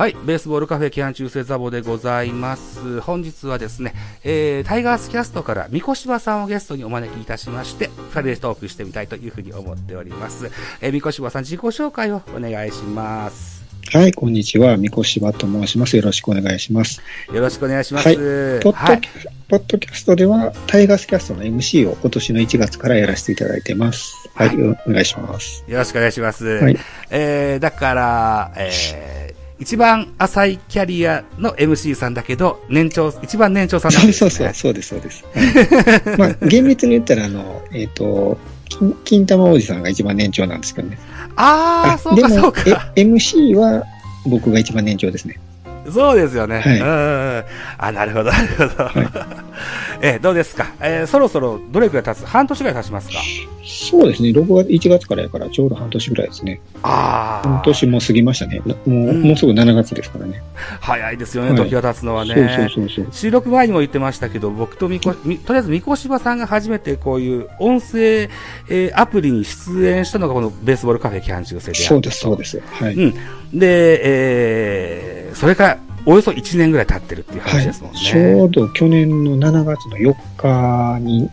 はい、ベースボールカフェキャン中世ザボでございます。本日はですね、えー、タイガースキャストから三越柴さんをゲストにお招きいたしまして、二人でトークしてみたいというふうに思っております。えー、三越柴さん自己紹介をお願いします。はい、こんにちは。みこしばと申します。よろしくお願いします。よろしくお願いします。はいポッド,、はい。ポッドキャストでは、タイガースキャストの MC を今年の1月からやらせていただいてます。はい、お願いします。よろしくお願いします。はいえー、だから、えー、一番浅いキャリアの MC さんだけど、年長、一番年長さんなんそうです、ね。そうそう、そうです、そうです。はいまあ、厳密に言ったら、あの、えっ、と、金金玉おじさんが一番年長なんですけどね。あー、そうでかそうも、か。え MC は僕が一番年長ですね。そうですよね。はいうん。あ、なるほど、なるほど。えーどうですか？えーそろそろどれくらい経つ？半年ぐらい経ちますか？そうですね。6月、1月からやからちょうど半年ぐらいですね。ああ。半年も過ぎましたね。もう、うんもうすぐ7月ですからね。早いですよね、はい時が経つのはね。そうそうそうそう。収録前にも言ってましたけど、僕とみこ、みとりあえずみこしばさんが初めてこういう音声、えーアプリに出演したのがこのベースボールカフェキャン中世であそうです、そうです。はい。うん。で、えー、それからおよそ1年ぐらい経ってるっていう話ですもんね。ちょうど去年の7月の4日に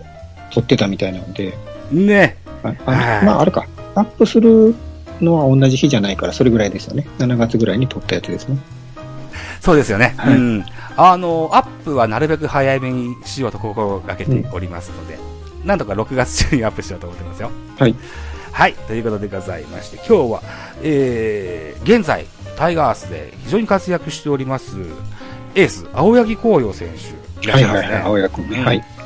撮ってたみたいなので、ね。ああはいまあ、あれか、アップするのは同じ日じゃないから、それぐらいですよね。7月ぐらいに撮ったやつですね。そうですよね。はいうん。あの、アップはなるべく早めにしようと心がけておりますので、なんとか6月中にアップしようと思ってますよ。はい。はい。ということでございまして、今日は、えー、現在、タイガースで非常に活躍しております、エース、青柳紅葉選手。いらっしゃいますね。はいはいはい、青柳君はい。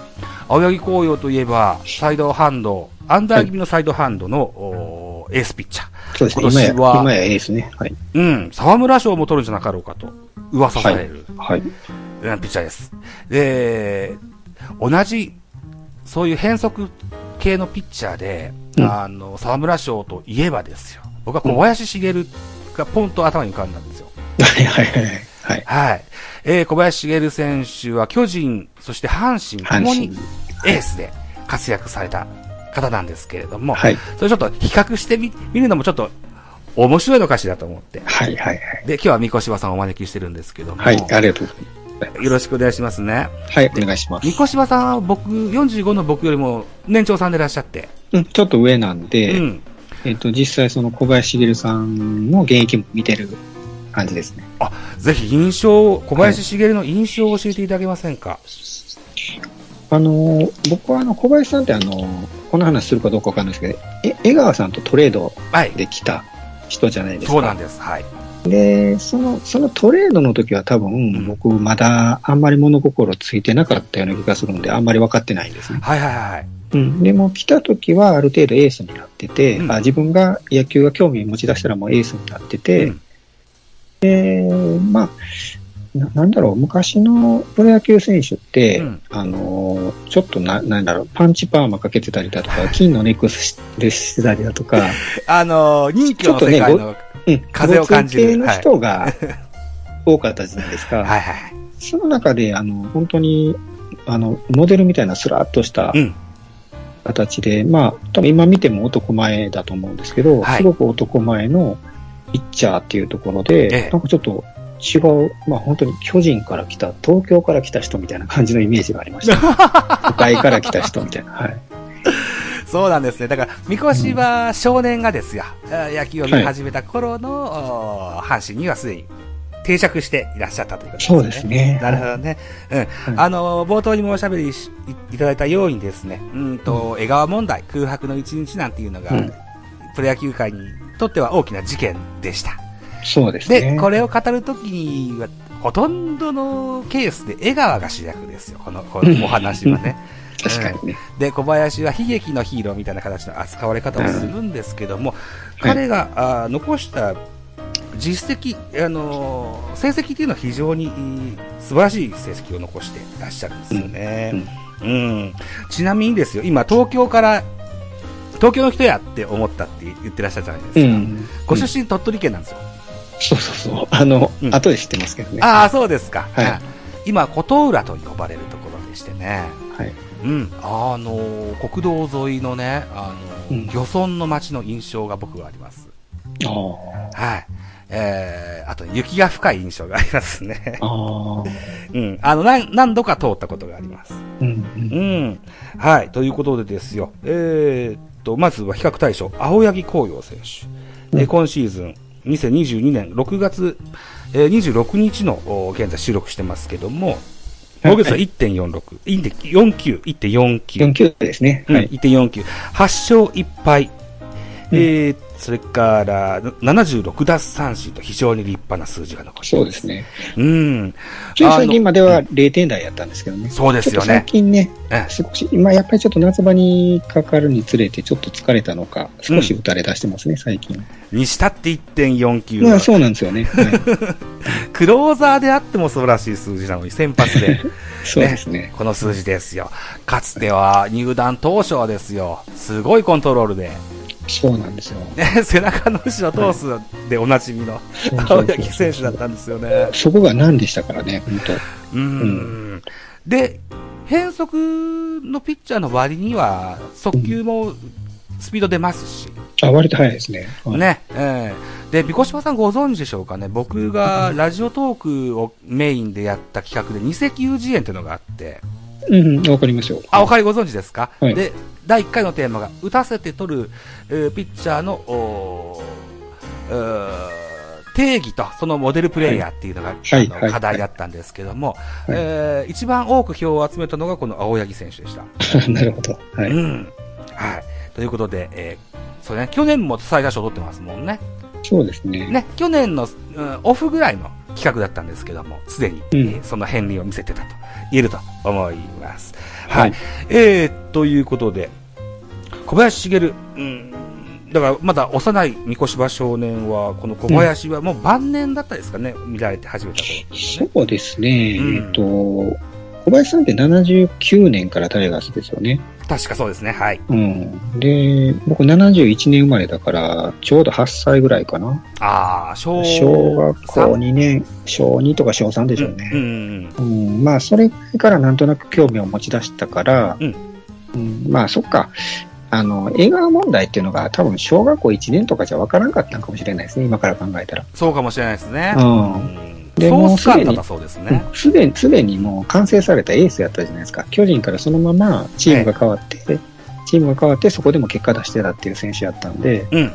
青柳紅葉といえば、サイドハンド、アンダー気味のサイドハンドの、おーエースピッチャー。そうですね。今や、今年は今やエースね。はい。うん、沢村賞も取るんじゃなかろうかと、噂される、はい。うんピッチャーです。で、同じ、そういう変則系のピッチャーで、うんあの、沢村賞といえばですよ。僕は小林茂がポンと頭に浮かんだんですよ。はいはいはいはい。はい。はい。えー小林茂選手は巨人、そして阪神ともに阪エースで活躍された方なんですけれども、はい。それちょっと比較してみ、見るのもちょっと面白いのかしらと思って。はいはいはい。で、今日は三越さんをお招きしてるんですけども、はい、ありがとうございます。よろしくお願いしますね。はい、お願いします三。越さんは僕、45の僕よりも年長さんでいらっしゃって、うん、ちょっと上なんうで、ん。えっと、実際その小林茂さんの現役も見てる感じですね。ぜひ印象、小林茂の印象を教えていただけませんか、あのー、僕はあの、小林さんってあのー、この話するかどうかわかんないですけど、え、江川さんとトレードはい。できた人じゃないですか。そうなんです。はい。で、その、そのトレードの時は多ん分、僕まだあんまり物心ついてなかったような気がするんで、あんまり分かってないんですね。はいはいはい。うん。でも来た時はある程度エースになってて、うんあ自分が野球が興味持ち出したらもうエースになってて、うんで、まあ、ななんだろう、昔のプロ野球選手って、うんあのー、ちょっとな、なんだろう、パンチパーマかけてたりだとか、金のネックスでしてたりだとか、あのー、人気の世界の、うん、風を感じる交通系の人が多かったじゃないですか。はいはい。その中で、あの、本当に、あの、モデルみたいなスラッとしたうん。形で、まあ、多分今見ても男前だと思うんですけど、はいすごく男前のピッチャーっていうところで、ええなんかちょっと違う、まあ本当に巨人から来た、東京から来た人みたいな感じのイメージがありました。都会から来た人みたいな。はい。そうなんですね。だから、三越は少年がですよ、あ野球を見始めた頃の、お阪神にはすでに定着していらっしゃったということですね。そうですね。なるほどね。うん。あの、冒頭にもおしゃべりしいいただいたようにですね、うんと、江川問題、空白の一日なんていうのが、うんプロ野球界にとっては大きな事件でした。そうですね。で、これを語るときには、ほとんどのケースで江川が主役ですよ、この、このお話はね。確かにね。で、小林は悲劇のヒーローみたいな形の扱われ方をするんですけども、彼が、あー残した実績、あのー成績っていうのは非常にいい素晴らしい成績を残していらっしゃるんですよね。うん。ちなみにですよ、今東京から、東京の人やって思ったって言ってらっしゃるじゃないですか。うん。ご出身鳥取県なんですよ。そうそうそう。あの、うん後で知ってますけどね。ああ、そうですか。はいうん今、琴浦と呼ばれるところでしてね。はい。うん。あのー国道沿いのね、あのーうん漁村の街の印象が僕はあります。ああ。はい。えー、あと雪が深い印象がありますね。ああ。うん。あの、何何度か通ったことがあります。うん。う。うんん。はい。ということでですよ。えー、っと、まずは比較対象、青柳紅葉選手。えー今シーズン、2022年6月、えー26日のお現在収録してますけども、防御率は1.46、1.49、1.49。49ですね。うん、はい。1.49。8勝1敗。えー、それから、76奪三振と非常に立派な数字が残ってそうですね。うん。つい最近まではあの0点台やったんですけどね。そうですよちょっと最ね。近ね、え少し、今やっぱりちょっと夏場にかかるにつれてちょっと疲れたのか、少し打たれ出してますね、最近。にしたって1.49。まあそうなんですよね。はい、クローザーであっても素晴らしい数字なのに、先発で、そうですね。この数字ですよ。かつては入団当初はですよ、すごいコントロールで、そうなんですよ。ね、背中の後ろ通すでおなじみの青柳選手だったんですよね。そこが何でしたからね、本当。うん。で、変則のピッチャーの割には、速球もスピード出ますし、あ、割と早いですね。はい、ね、ええ。で、ビコシバさんご存知でしょうかね、僕がラジオトークをメインでやった企画で、二石遊児園っていうのがあって、うん、わかりますよ。あ、おかりご存知ですか、はい。で、第1回のテーマが、打たせて取る、えーピッチャーの、定義と、そのモデルプレイヤーっていうのが、はいはいあの課題だったんですけども、はいえー一番多く票を集めたのがこの青柳選手でした。なるほど。はい。うん。はい。ということで、えーそうね、去年も最多賞取ってますもんね。そうですね。ね、去年の、うんオフぐらいの企画だったんですけども、すでに、うんえーその片鱗を見せてたと言えると思います。は。はいいえー、ということで、小林茂、うん、だからまだ幼い三越場少年は、この小林はもう晩年だったですかね、見られて始めたね。そうですね。うんえっと、小林さんって79年からタイガースですよね。確かそうですね、はい。うん。で、僕71年生まれだから、ちょうど8歳ぐらいかな。ああ、小小学校三2年、小2とか小3でしょうね。うんうんうん、まあ、それぐらいからなんとなく興味を持ち出したから、うんうんまあ、そっか。あの、映画問題っていうのが多分小学校1年とかじゃわからんかったのかもしれないですね、今から考えたら。そうかもしれないですね。うんうんでもうすでにすね。すでに、すでにもう完成されたエースやったじゃないですか。巨人からそのままチームが変わって、チームが変わってそこでも結果出してたっていう選手やったんで、うん。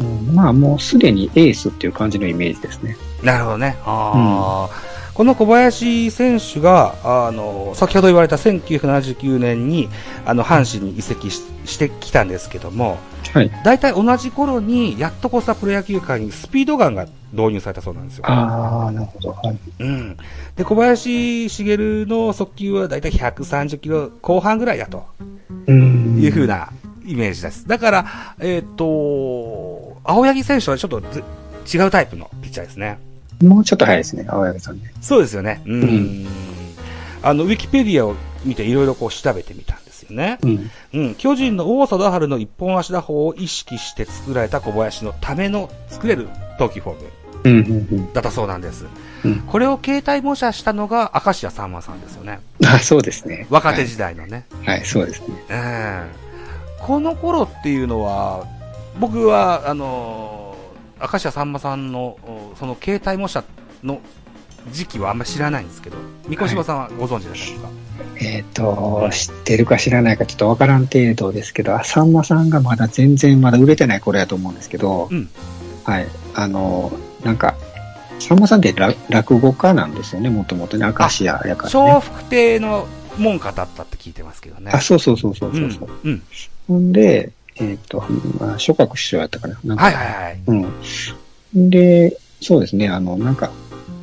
うんまあもうすでにエースっていう感じのイメージですね。なるほどね。あーこの小林選手が、あの、先ほど言われた1979年に、あの、阪神に移籍ししてきたんですけども、はい。大体同じ頃に、やっとこさプロ野球界にスピードガンが導入されたそうなんですよ。ああ、なるほど。はい。うん。で、小林茂の速球は大体130キロ後半ぐらいだとうん。いう風なイメージです。だから、えっ、と、青柳選手はちょっとず違うタイプのピッチャーですね。もうちょっと早いですね、青柳さんね。そうですよね。うん。うんあの、ウィキペディアを見ていろいろこう調べてみたんですよね。うん。うん。巨人の王貞治の一本足打法を意識して作られた小林のための作れる投球フォームうん、うん、うん。だったそうなんです。うんこれを携帯模写したのが明石家さんまさんですよね。あ、そうですね。若手時代のね。はい、はい、そうですね。ええこの頃っていうのは、僕は、あのー、明石家さんまさんの、おその携帯模写の時期はあんまり知らないんですけど、三越島さんはご存知ですか、えっ、と、知ってるか知らないかちょっとわからん程度ですけど、あさんまさんがまだ全然まだ売れてない頃やと思うんですけど、うんはい。あの、なんか、さんまさんってら落語家なんですよね、もともとね、明石家やから笑ね。福亭の門下だったって聞いてますけどね。あ、そうそうそうそううんそうそう。。うん。ほんで、えっ、と、まあ、諸閣師匠やったかな。なんかはいはいはい。うん。で、そうですね、あの、なんか、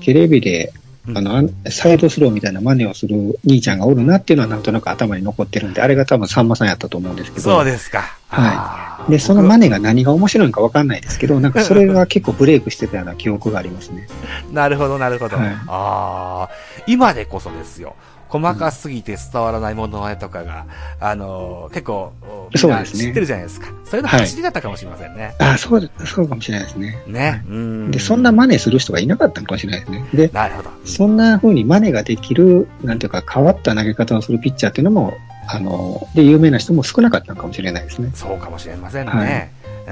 テレビで、うんあの、サイドスローみたいな真似をする兄ちゃんがおるなっていうのはなんとなく頭に残ってるんで、あれが多分さんまさんやったと思うんですけど。そうですか。はあーで、その真似が何が面白いのかわかんないですけど、なんかそれが結構ブレイクしてたような記憶がありますね。なるほど、なるほど。はいああ、今でこそですよ。細かすぎて伝わらないものまねとかが、あのー結構、みんなそうですね知ってるじゃないですか。それの走りだったかもしれませんね。あそう、そうかもしれないですね。ね。うん。で、そんな真似する人がいなかったのかもしれないですね。で、なるほど。そんな風に真似ができる、なんていうか変わった投げ方をするピッチャーっていうのも、あの、で、有名な人も少なかったのかもしれないですね。そうかもしれませんね。はいう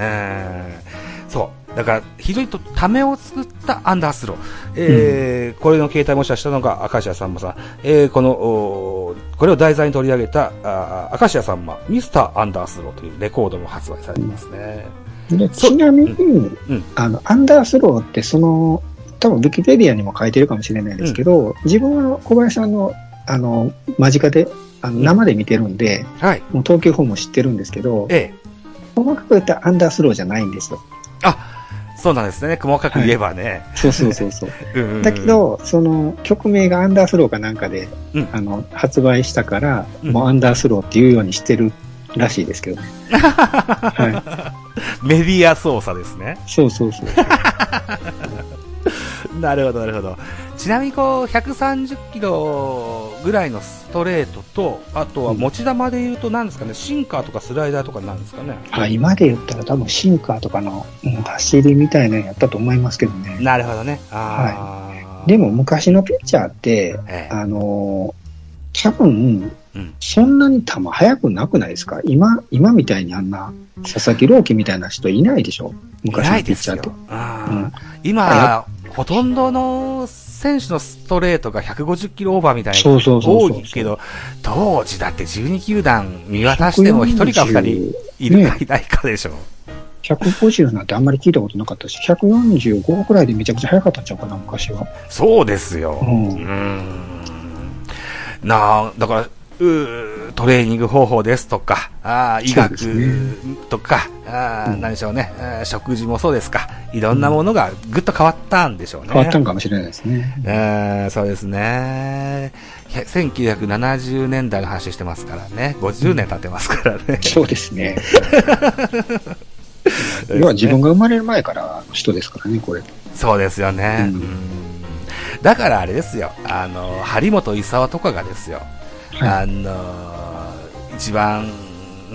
ん。そう。だから、非常にとためを作ったアンダースロー。えーこれの携帯模写したのが明石家さんまさん。えーこの、これを題材に取り上げた、あー明石家さんま、ミスターアンダースローというレコードも発売されてますね。で、ちなみに、うんあの、アンダースローってその、多分ウィキペディアにも書いてるかもしれないですけど、自分は小林さんの、あの、間近で、あの、生で見てるんで、はい。もう東京本も知ってるんですけど、ええ。細かく言ったらアンダースローじゃないんですよ。そうなんですね。細かく言えばね。そうそうそうそう。うんうんうんだけ、ど、その曲名がアンダースローかなんかで、うんあの、発売したから、うんもうアンダースローっていうようにしてるらしいですけどね。はメディア操作ですね。い。そうそうそう。なるほど、なるほど。ちなみにこう、130キロぐらいのストレートと、あとは持ち球で言うと何ですかね、シンカーとかスライダーとかなんですかね。あ今で言ったら多分シンカーとかの、うん走りみたいなのやったと思いますけどね。なるほどね。あーでも昔のピッチャーって、ええあのー多分、うんそんなに球速くなくないですか？今、今みたいにあんな、佐々木朗希みたいな人いないでしょ？い昔のピッチャーって。。今、ほとんどの選手のストレートが150キロオーバーみたいな多いけど、当時だって12球団見渡しても1人か2人いるかねいないかでしょ。150なんてあんまり聞いたことなかったし、145くらいでめちゃくちゃ速かったんちゃうかな、昔は。そうですよ。うんうーんなあ、だから、トレーニング方法ですとか、あー医学とか、あーうん何でしょうね、食事もそうですか、いろんなものがぐっと変わったんでしょうね。変わったんかもしれないですね。えーそうですね。ひゃ1970年代の話してますからね。50年経ってますからね。そうですね。要は自分が生まれる前からの人ですからね、これ。そうですよね。うんうんだからあれですよ。あの、張本勲とかがですよ。はあの、一番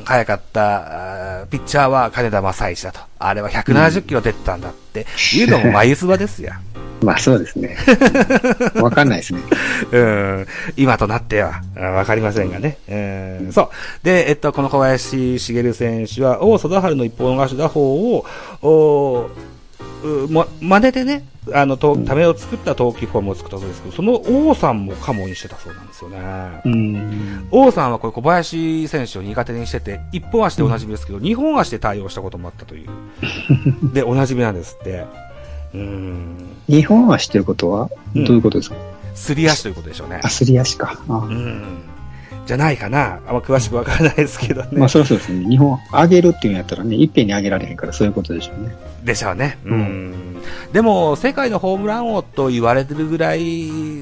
早かったピッチャーは金田正一だと。あれは170キロ出てたんだっていうのも眉唾ですよ。い。まあそうですね。わかんないですね。うん、今となっては、あわかりませんがね。うん、そう。で、えっと、この小林茂選手は、王貞治の一本足打法を、おうま、真似でね、あの、と、ためを作った投球フォームを作ったそうですけど、その王さんもカモにしてたそうなんですよね。うん。王さんはこれ小林選手を苦手にしてて、一本足でおなじみですけど、二本足で対応したこともあったという。で、おなじみなんですって。うん。日本は知ってることはうんどういうことですか、すり足ということでしょうねあ、。すり足か。あうん。じゃないかな。あんま詳しくわからないですけどね。まあそりゃそうですね。日本、上げるっていうんやったらね、いっぺんに上げられへんからそういうことでしょうね。でしょうね。ううんん。でも、世界のホームラン王と言われてるぐらい、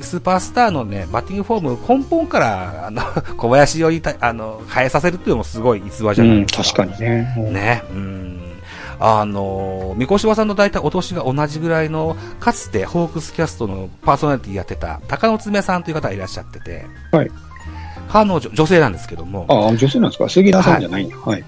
スーパースターのね、バッティングフォーム、根本から、あの、小林よりた、あの、変えさせるっていうのもすごい逸話じゃないうん、ですか。確かにね。うんね。うん。あの、三越さんの大体お年が同じぐらいの、かつてホークスキャストのパーソナリティやってた、高野爪さんという方がいらっしゃってて、はい。彼女、女性なんですけども、ああ、女性なんですか？杉田さんじゃないんや。はい。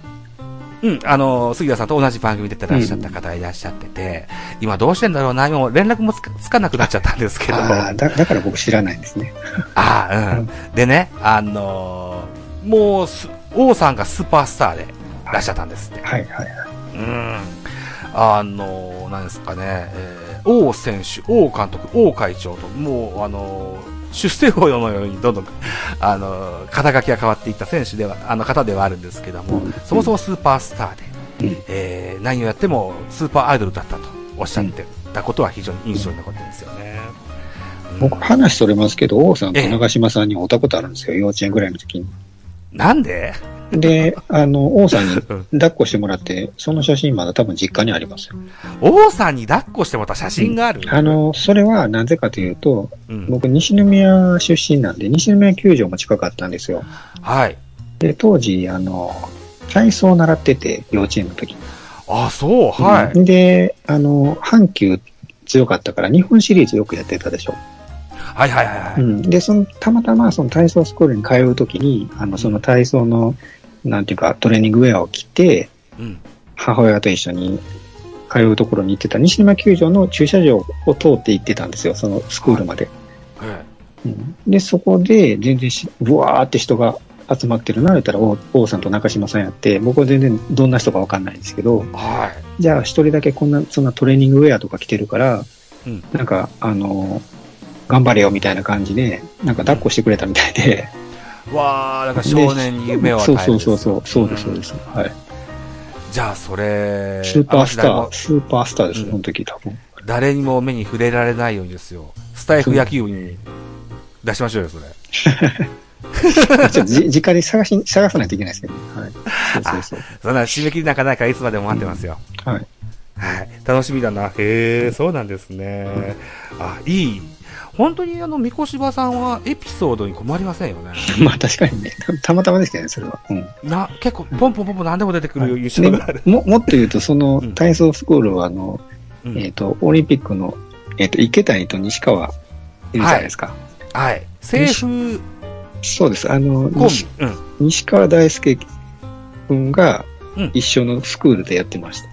うん、あの、杉田さんと同じ番組出てらっしゃった方がいらっしゃってて、今どうしてんだろうな、今もう連絡もつかつかなくなっちゃったんですけど、ああ、だだから僕知らないんですね。ああ、うん。でね、あのーもうす、王さんがスーパースターでいらっしゃったんですって。はいはいはい。うん。あのーなんですかね、えー王選手、王監督、王会長と、もう、あのー出世法のようにどんどん、あのー肩書きが変わっていった選手では、あの方ではあるんですけども、うんそもそもスーパースターで、うんえー何をやってもスーパーアイドルだったとおっしゃってたことは非常に印象に残ってるんですよね。うん僕、話それますけど、王さんと長島さんに会ったことあるんですよ、幼稚園ぐらいの時に。なんで？で、あの、王さんに抱っこしてもらって、その写真まだ多分実家にありますよ。王さんに抱っこしてもらった写真がある、あ、の、それはなぜかというと、うん、僕、西宮出身なんで、西宮球場も近かったんですよ。はい。で、当時、あの、体操を習ってて、幼稚園の時に。あ、そう、はい。うんで、あの、阪急強かったから、日本シリーズよくやってたでしょ。はいはいはいはい。うん。で、その、たまたまその体操スクールに通う時に、あの、その体操の、なんていうか、トレーニングウェアを着て、うん。母親と一緒に通うところに行ってた西宮球場の駐車場を通って行ってたんですよ、そのスクールまで。えうんで、そこで全然し、ぶわーって人が集まってるな、言ったら王王さんと中島さんやって、僕は全然どんな人かわかんないんですけど、えはい。じゃあ一人だけこんな、そんなトレーニングウェアとか着てるから、うん。なんか、あの、頑張れよみたいな感じで、なんか抱っこしてくれたみたいで。わあ、なんか少年に夢を与える。そうそうそうそう、です、そうです。はい。じゃあ、それ、スーパースター、スーパースターです、うんその時多分。誰にも目に触れられないようにですよ。スタイフ野球部に出しましょうよ、それ。ちょっとじ、直に探し、探さないといけないですけどね。はい。そうそうそう。そんな締め切りなんかないからいつまでも待ってますよ。はい。はい。楽しみだな。へえ、そうなんですね。あ、いい。本当にあの、三越場さんはエピソードに困りませんよね。まあ確かにね、たたまたまですけどね、それは。うん。な、結構、ポンポンポンポン何でも出てくる印象がある。でも、もっと言うと、そのうん体操スクールは、あの、うんえっ、と、オリンピックの、えっ、と、池谷と西川いるじゃないですか。はい。政府そうです。あの、西ビ。うん。西川大輔君がうん一緒のスクールでやってました。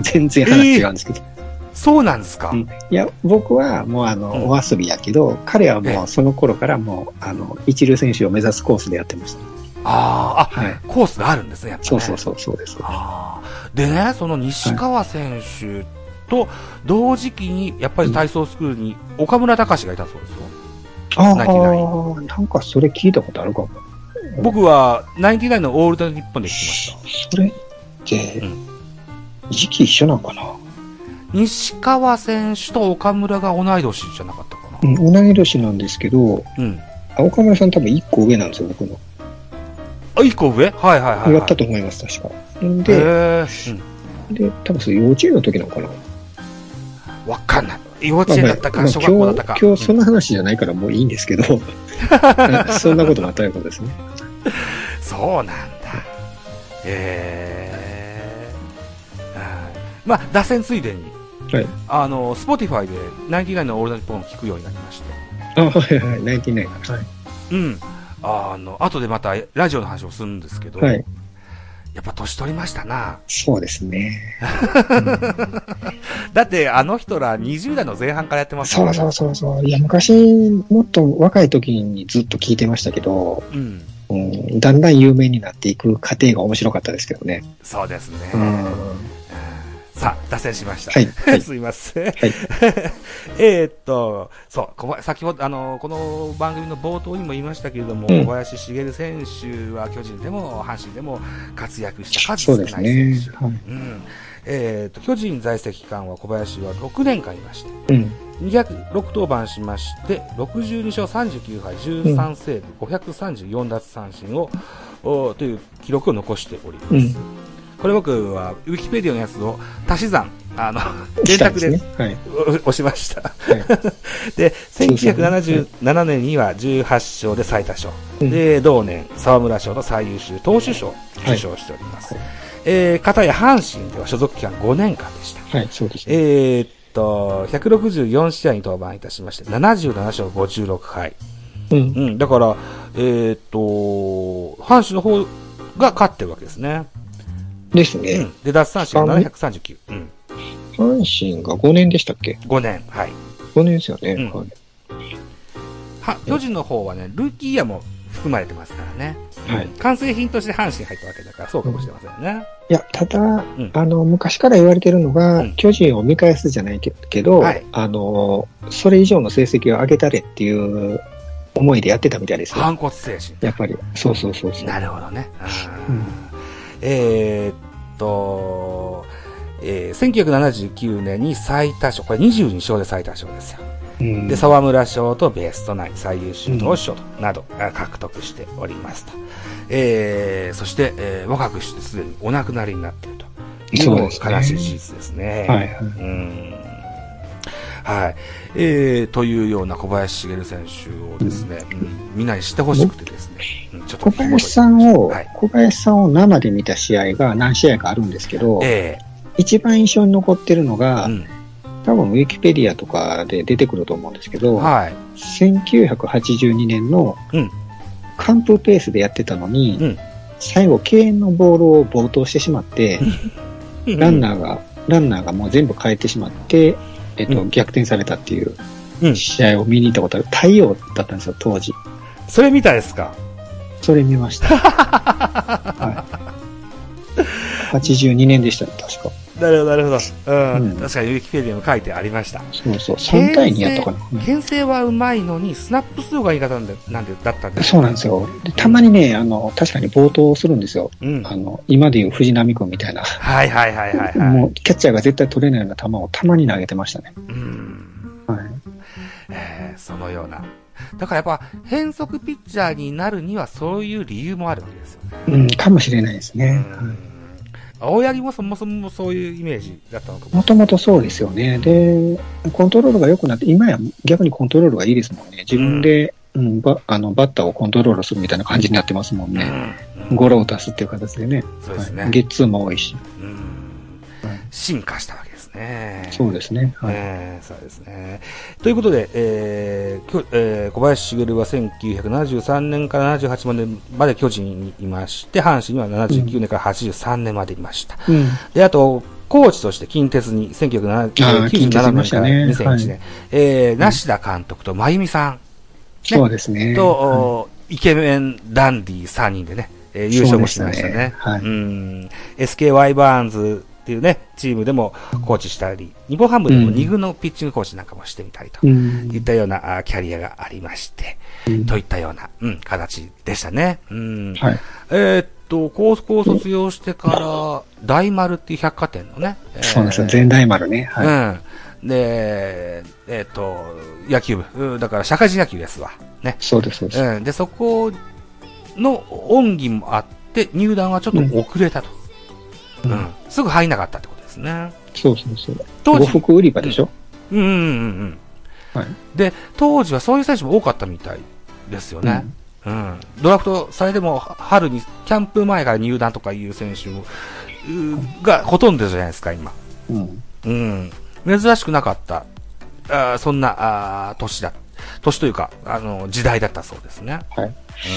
全然話違うんですけど。そうなんですか？うんいや、僕はもうあの、うんお遊びやけど、彼はええもうその頃からもう、あの、一流選手を目指すコースでやってました。あーあ、はい。コースがあるんですね、やっぱね。そうそうそう、そうです。でね、その西川選手と同時期に、やっぱり体操スクールに岡村隆史がいたそうですよ。ああなんかそれ聞いたことあるかも。僕は、ナインティナインのオールド日本で聞きました。それって、うん時期一緒なんかな？西川選手と岡村が同い年じゃなかったかな。うん、同い年なんですけど、うん。あ岡村さん多分一個上なんですよ、僕の。あ、一個上？はいはいはい、はい。やったと思います、確か。へで、ーうん。で、多分それ幼稚園の時なのかな。わかんない。幼稚園だったか、まあ小学校だったか。今日、今日そうんの話じゃないからもういいんですけど、そんなこともあったようですね。そうなんだ。ええはいまあ、脱線ついでに、はい。あの、 Spotify で、ナインティナインのオールナイトポンを聞くようになりまして。あ、はいはい、ナインティナイン。はい。うん。あの、後でまたラジオの話をするんですけど、はい。やっぱ年取りましたな。そうですね。だって、あの人ら20代の前半からやってますそうそうそうそう。いや、昔、もっと若い時にずっと聞いてましたけど、うん。うん、だんだん有名になっていく過程が面白かったですけどね。そうですね。うん。さあ、脱線しました。はいはい すいません。はい。えーっと、そう、先ほど、あの、この番組の冒頭にも言いましたけれども、うん小林茂選手は巨人でも阪神でも活躍した数そうです少ない選ね手。。はい。うん。えーっと、巨人在籍期間は小林は6年間いまして、うん。206登板しまして、62勝39敗13セーブ、534奪三振を、おという記録を残しております。うんこれ僕は、ウィキペディアのやつを足し算、あの、電卓でね。はい。押しました。はい。で、そうそう1977年には18勝で最多勝。うんで、同年、沢村賞の最優秀投手賞を受賞しております。はいえー、片や阪神では所属期間5年間でした。はい、そうですね。えーっと、164試合に登板いたしまして、77勝56敗。うん。うん、だから、えーっと、阪神の方が勝ってるわけですね。うですね。ん。で、奪三振が739。うん。阪神が5年でしたっけ？5年。はい。?5 年ですよね。うんはい。は、巨人の方はね、ルーキーイヤーも含まれてますからね。はい。完成品として阪神入ったわけだから、そうかもしれませんね。いや、ただ、んあの、昔から言われてるのが、うん巨人を見返すじゃないけけど、はいあの、それ以上の成績を上げたれっていう思いでやってたみたいですよ。反骨精神。やっぱり。そうそうそうそう。なるほどね。うんえーっと、えー、1979年に最多賞、これ22勝で最多賞ですよ。うんで、沢村賞とベストナイン最優秀投手賞となど、あ獲得しておりますと。えー、そして、えー、若くしてすでにお亡くなりになっていると。そう悲しい事実ですね。はいはい。うんはい。えー、というような小林茂選手をですね、うん。みんなに知ってほしくてですね、うんちょっと小林さんを、はい。小林さんを生で見た試合が何試合かあるんですけど、え一番印象に残ってるのえが、うん。多分ウィキペディアとかで出てくると思うんですけど、はい。1982年のうん。完封ペースでやってたのに、うん。最後敬遠のボールを暴投してしまって、ランナーが、ランナーがもう全部変えてしまって、えっと、うん逆転されたっていううん試合を見に行ったことある。太陽だったんですよ、当時。それ見たですか？それ見ました。はい、82年でしたね、確か。なるほど、なるほど。うん。うん確かにウィキペディアにも書いてありました。そうそう、3対2やったかな。うん牽制はうまいのに、スナップ数がいい方なんで、なんで、だったんですそうなんですよ。でたまにね、あの、確かに暴投するんですよ。うん。あの、今でいう藤波君みたいな。はいはいはいはいはい。もう、キャッチャーが絶対取れないような球をたまに投げてましたね。うん。はい。えーそのような。だからやっぱ、変則ピッチャーになるには、そういう理由もあるわけですよね。うん、かもしれないですね。はい青柳もそもそもそういうイメージだったのかももともとそうですよね。で、コントロールが良くなって、今や逆にコントロールがいいですもんね。自分で、うん、バあのバッターをコントロールするみたいな感じになってますもんね。うんゴロを出すっていう形でね。そうですねはいゲッツーも多いし。うんはい進化したわけね。そうですね。はい。えーそうですね。ということで、えーきょえー小林茂は1973年から78年まで巨人にいまして、阪神には79年から83年までいました。うん。で、あと、コーチとして近鉄にあー1997近鉄いま年からしたね2001年、はいえー梨田監督と真由美さんそうですね。と、はおイケメンダンディ3人でね、えー優勝もしましたね。ねはいうん SKY バーンズっていうね、チームでもコーチしたり、日本ハムでもうん2軍のピッチングコーチなんかもしてみたりといったようなあキャリアがありまして、うんといったような、うん、形でしたね。うん。はい。えーっと、高校を卒業してから、大丸っていう百貨店のね。えーそうなんですよ。全大丸ね。はうん。で、えーっと、野球部、うんだから社会人野球ですわ。ねい。。そうです、そうです。うん。で、そこの恩義もあって、入団はちょっと遅れたと。うん。うんすぐ入んなかったってことですね。そうそうそう。当時呉服売り場でしょ？うんうんうんうん。はい。で、当時はそういう選手も多かったみたいですよね。うん。ドラフトされても、春に、キャンプ前から入団とかいう選手も、がほとんどじゃないですか、今。うん。うん。珍しくなかった、あーそんな、あー年だ、年というか、あの、時代だったそうですね。はい。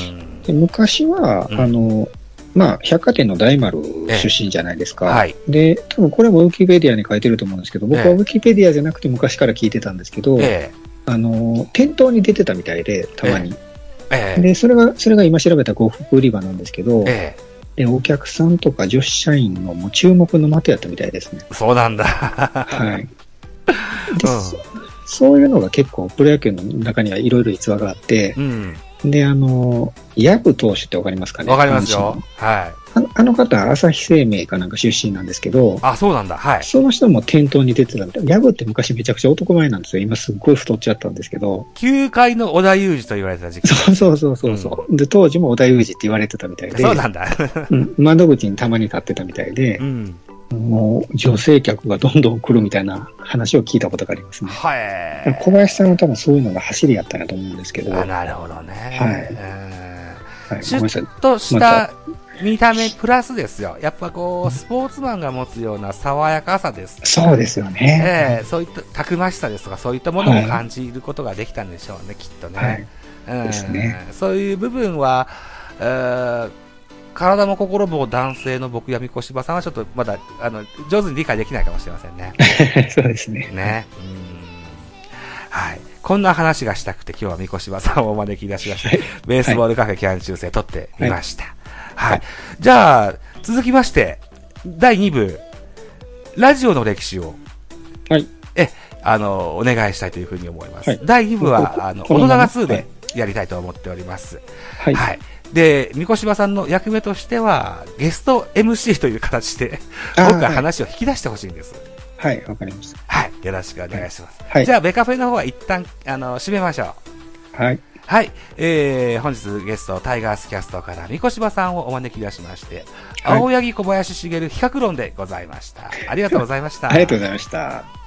うん。で、昔は、うんあの、まあ、百貨店の大丸出身じゃないですか。ええはいで、多分これもウィキペディアに書いてると思うんですけど、僕はええウィキペディアじゃなくて昔から聞いてたんですけど、えあの、店頭に出てたみたいで、たまに。で、それが、それが今調べた呉服売り場なんですけど、えで、お客さんとか女子社員のもう注目の的やったみたいですね。え、そうなんだ。はい。で、うんそそういうのが結構プロ野球の中にはいろいろ逸話があってう、ん。で、あの、ヤブ投手ってわかりますかね？わかります阪よ神。はい。あの方、朝日生命かなんか出身なんですけど、あ、そうなんだ。はい。その人も店頭に出てたみたい。ヤブって昔めちゃくちゃ男前なんですよ。今すっごい太っちゃったんですけど。球界の小田裕二と言われてた時期。そうそうそうそうそう、で、当時も織田裕二って言われてたみたいで、そうなんだ。うん窓口にたまに立ってたみたいでう、ん。もう女性客がどんどん来るみたいな話を聞いたことがありますね。はい。小林さんは多分そういうのが走りやったなと思うんですけど、あ、はい、なるほどね。はい、シュごめんなさいッ。とした見た目プラスですよ。やっぱこう、スポーツマンが持つような爽やかさです。そうですよね。ええそういったたくましさですとか、そういったものを感じることができたんでしょうね、きっとはいね。。うんですねそういう部分は、えー体も心も男性の僕やみこしばさんはちょっとまだ、あの、上手に理解できないかもしれませんね。そうですね。ね。うんはい。こんな話がしたくて今日は三越さんをお招き出しまして、ベースボールカフェキャン中世撮ってみました。はい。はいじゃあ、続きまして、第2部、ラジオの歴史を、はい。え、あの、お願いしたいというふうに思います。はい第2部は、あの、このまま大人が2でやりたいと思っております。はい。はい。で、三越柴さんの役目としては、ゲスト MC という形で、僕が話を引き出してほしいんです。はい、わかりました。はい。よろしくお願いします。はいじゃあ、ベカフェの方は一旦、あの、締めましょう。はい。はい。えー、本日ゲスト、タイガースキャストから、三越柴さんをお招き出しまして、はい青柳小林茂比較論でございました。ありがとうございました。ありがとうございました。